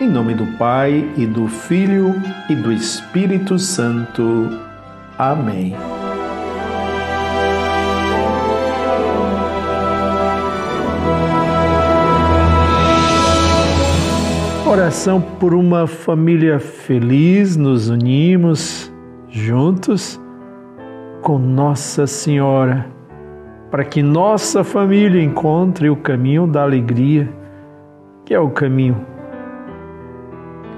Em nome do Pai e do Filho e do Espírito Santo. Amém. Oração por uma família feliz, nos unimos juntos com Nossa Senhora, para que nossa família encontre o caminho da alegria, que é o caminho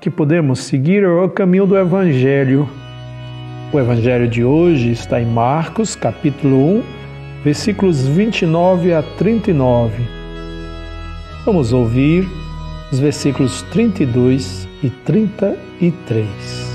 que podemos seguir é o caminho do Evangelho. O Evangelho de hoje está em Marcos, capítulo 1, versículos 29 a 39. Vamos ouvir os versículos 32 e 33.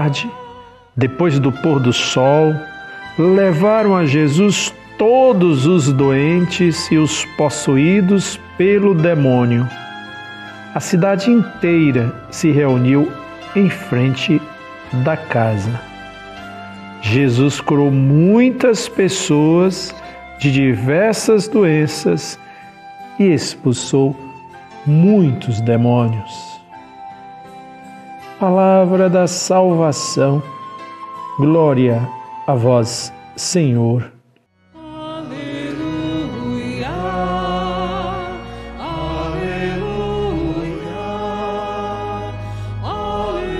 Tarde, depois do pôr do sol, levaram a Jesus todos os doentes e os possuídos pelo demônio. A cidade inteira se reuniu em frente da casa. Jesus curou muitas pessoas de diversas doenças e expulsou muitos demônios palavra da salvação. Glória a vós, Senhor. Aleluia, aleluia, aleluia,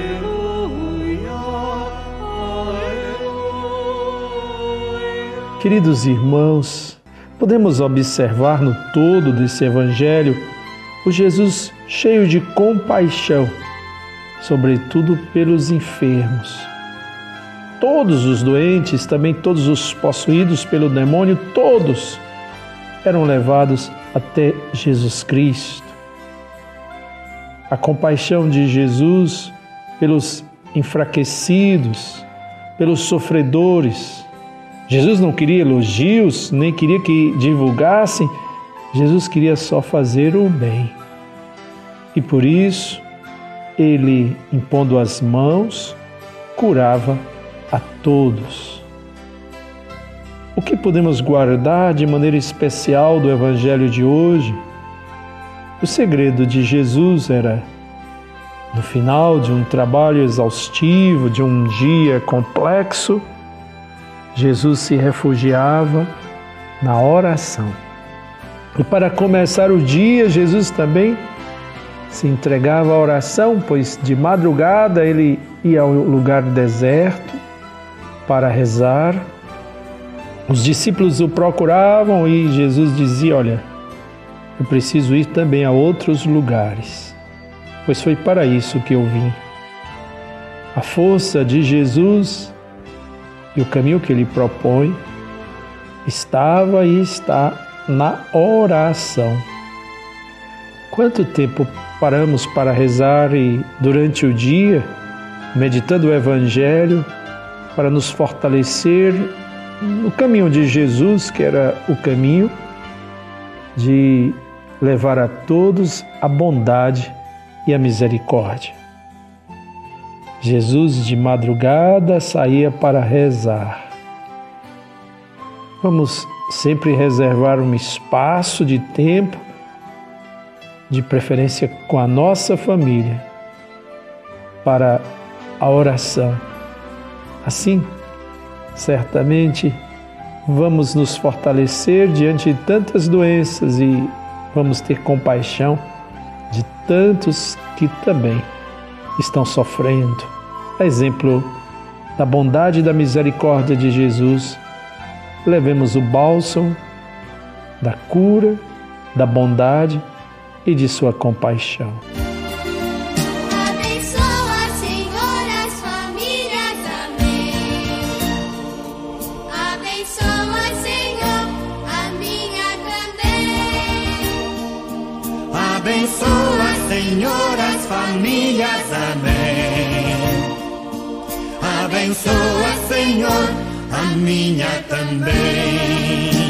Queridos irmãos, podemos observar no todo desse evangelho o Jesus cheio de compaixão sobretudo pelos enfermos. Todos os doentes, também todos os possuídos pelo demônio, todos eram levados até Jesus Cristo. A compaixão de Jesus pelos enfraquecidos, pelos sofredores. Jesus não queria elogios, nem queria que divulgassem, Jesus queria só fazer o bem. E por isso, ele, impondo as mãos, curava a todos. O que podemos guardar de maneira especial do Evangelho de hoje? O segredo de Jesus era, no final de um trabalho exaustivo, de um dia complexo, Jesus se refugiava na oração. E para começar o dia, Jesus também se entregava à oração, pois de madrugada ele ia ao lugar deserto para rezar. Os discípulos o procuravam e Jesus dizia: Olha, eu preciso ir também a outros lugares, pois foi para isso que eu vim. A força de Jesus e o caminho que ele propõe estava e está na oração. Quanto tempo paramos para rezar e, durante o dia, meditando o Evangelho, para nos fortalecer no caminho de Jesus, que era o caminho de levar a todos a bondade e a misericórdia. Jesus de madrugada saía para rezar. Vamos sempre reservar um espaço de tempo de preferência com a nossa família, para a oração. Assim, certamente vamos nos fortalecer diante de tantas doenças e vamos ter compaixão de tantos que também estão sofrendo. A exemplo da bondade e da misericórdia de Jesus, levemos o bálsamo da cura, da bondade e de sua compaixão. Abençoa, Senhor, as famílias. Amém. Abençoa, Senhor, a minha também.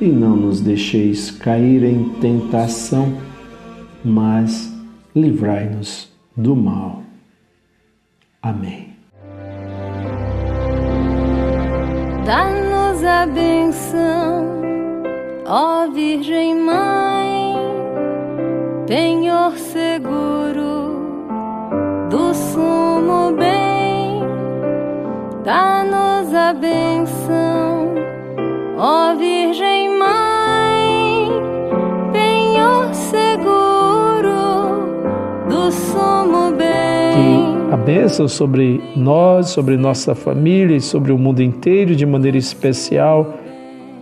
E não nos deixeis cair em tentação, mas livrai-nos do mal. Amém. Dá-nos a benção, ó Virgem Mãe, penhor seguro do sumo bem. Dá-nos a benção, ó Virgem a bênção sobre nós, sobre nossa família e sobre o mundo inteiro, de maneira especial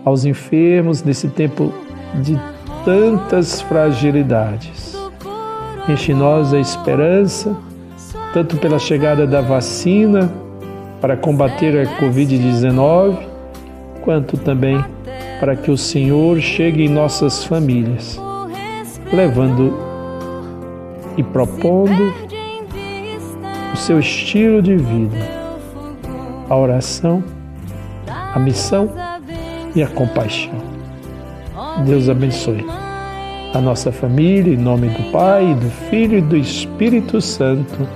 aos enfermos nesse tempo de tantas fragilidades. Enche nós a esperança, tanto pela chegada da vacina para combater a Covid-19, quanto também para que o Senhor chegue em nossas famílias, levando e propondo o seu estilo de vida, a oração, a missão e a compaixão. Deus abençoe a nossa família, em nome do Pai, do Filho e do Espírito Santo.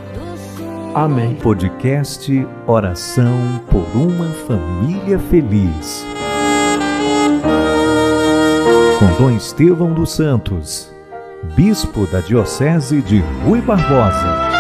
Amém. Podcast Oração por uma Família Feliz. Com Dom Estevão dos Santos, Bispo da Diocese de Rui Barbosa.